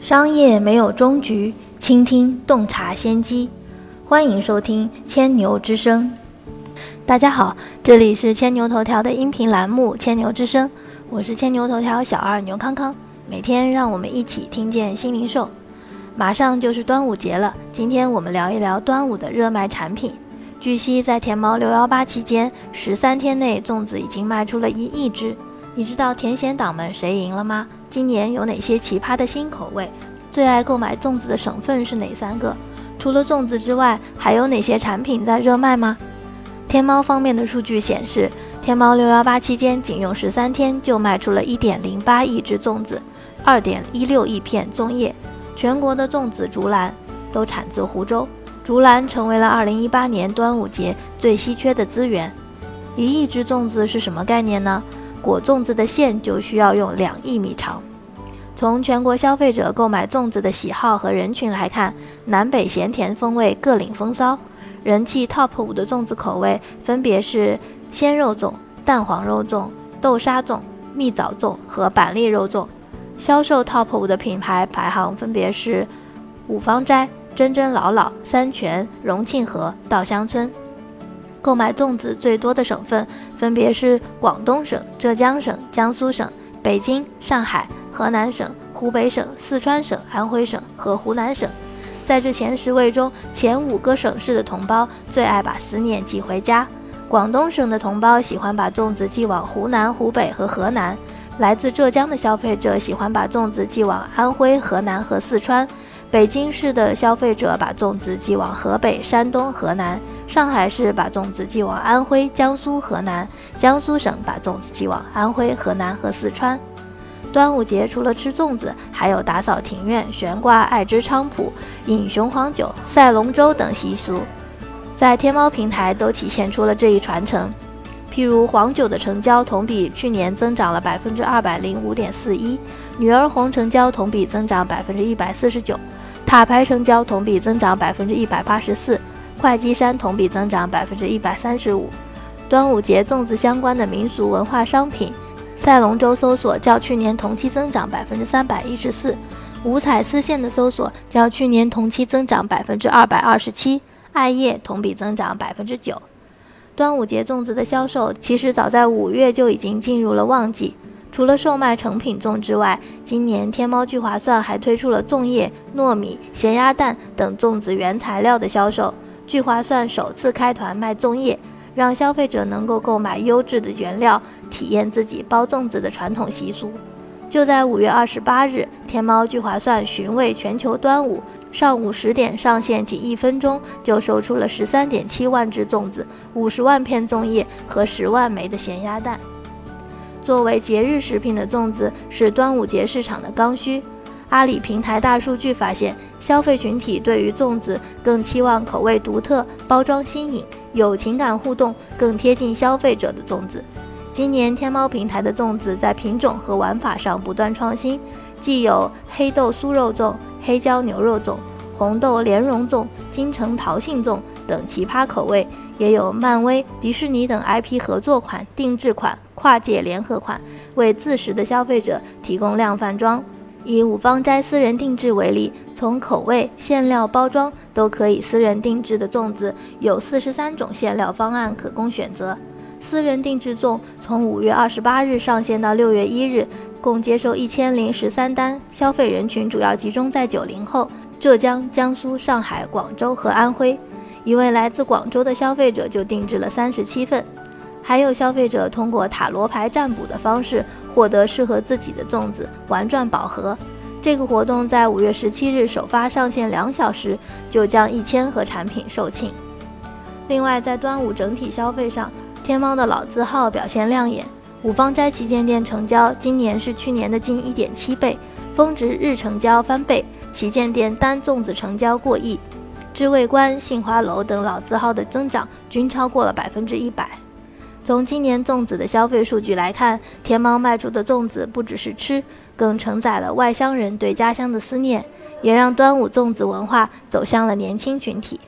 商业没有终局，倾听洞察先机。欢迎收听千牛之声。大家好，这里是千牛头条的音频栏目《千牛之声》，我是千牛头条小二牛康康。每天让我们一起听见新零售。马上就是端午节了，今天我们聊一聊端午的热卖产品。据悉，在天猫六幺八期间，十三天内粽子已经卖出了一亿只。你知道甜咸党们谁赢了吗？今年有哪些奇葩的新口味？最爱购买粽子的省份是哪三个？除了粽子之外，还有哪些产品在热卖吗？天猫方面的数据显示，天猫六幺八期间仅用十三天就卖出了一点零八亿只粽子，二点一六亿片粽叶。全国的粽子竹篮都产自湖州，竹篮成为了二零一八年端午节最稀缺的资源。一亿只粽子是什么概念呢？裹粽子的线就需要用两亿米长。从全国消费者购买粽子的喜好和人群来看，南北咸甜风味各领风骚。人气 TOP 五的粽子口味分别是鲜肉粽、蛋黄肉粽、豆沙粽、蜜枣粽和板栗肉粽。销售 TOP 五的品牌排行分别是五芳斋、真真老老、三全、荣庆和、稻香村。购买粽子最多的省份分别是广东省、浙江省、江苏省、北京、上海、河南省、湖北省、四川省、安徽省和湖南省。在这前十位中，前五个省市的同胞最爱把思念寄回家。广东省的同胞喜欢把粽子寄往湖南、湖北和河南；来自浙江的消费者喜欢把粽子寄往安徽、河南和四川；北京市的消费者把粽子寄往河北、山东、河南。上海市把粽子寄往安徽、江苏、河南；江苏省把粽子寄往安徽、河南和四川。端午节除了吃粽子，还有打扫庭院、悬挂爱之菖蒲、饮雄黄酒、赛龙舟等习俗，在天猫平台都体现出了这一传承。譬如黄酒的成交同比去年增长了百分之二百零五点四一，女儿红成交同比增长百分之一百四十九，塔牌成交同比增长百分之一百八十四。会稽山同比增长百分之一百三十五。端午节粽子相关的民俗文化商品，赛龙舟搜索较去年同期增长百分之三百一十四，五彩丝线的搜索较去年同期增长百分之二百二十七，艾叶同比增长百分之九。端午节粽子的销售其实早在五月就已经进入了旺季，除了售卖成品粽之外，今年天猫聚划算还推出了粽叶、糯米、咸鸭蛋等粽子原材料的销售。聚划算首次开团卖粽叶，让消费者能够购买优质的原料，体验自己包粽子的传统习俗。就在五月二十八日，天猫聚划算寻味全球端午，上午十点上线，仅一分钟就售出了十三点七万只粽子、五十万片粽叶和十万枚的咸鸭蛋。作为节日食品的粽子是端午节市场的刚需。阿里平台大数据发现，消费群体对于粽子更期望口味独特、包装新颖、有情感互动、更贴近消费者的粽子。今年天猫平台的粽子在品种和玩法上不断创新，既有黑豆酥肉粽、黑椒牛肉粽、红豆莲蓉粽、金城桃杏粽等奇葩口味，也有漫威、迪士尼等 IP 合作款、定制款、跨界联合款，为自食的消费者提供量贩装。以五芳斋私人定制为例，从口味、馅料、包装都可以私人定制的粽子有四十三种馅料方案可供选择。私人定制粽从五月二十八日上线到六月一日，共接受一千零十三单，消费人群主要集中在九零后，浙江、江苏、上海、广州和安徽。一位来自广州的消费者就定制了三十七份。还有消费者通过塔罗牌占卜的方式获得适合自己的粽子，玩转宝盒。这个活动在五月十七日首发上线两小时，就将一千盒产品售罄。另外，在端午整体消费上，天猫的老字号表现亮眼。五芳斋旗舰店成交今年是去年的近一点七倍，峰值日成交翻倍，旗舰店单粽子成交过亿。知味观、杏花楼等老字号的增长均超过了百分之一百。从今年粽子的消费数据来看，天猫卖出的粽子不只是吃，更承载了外乡人对家乡的思念，也让端午粽子文化走向了年轻群体。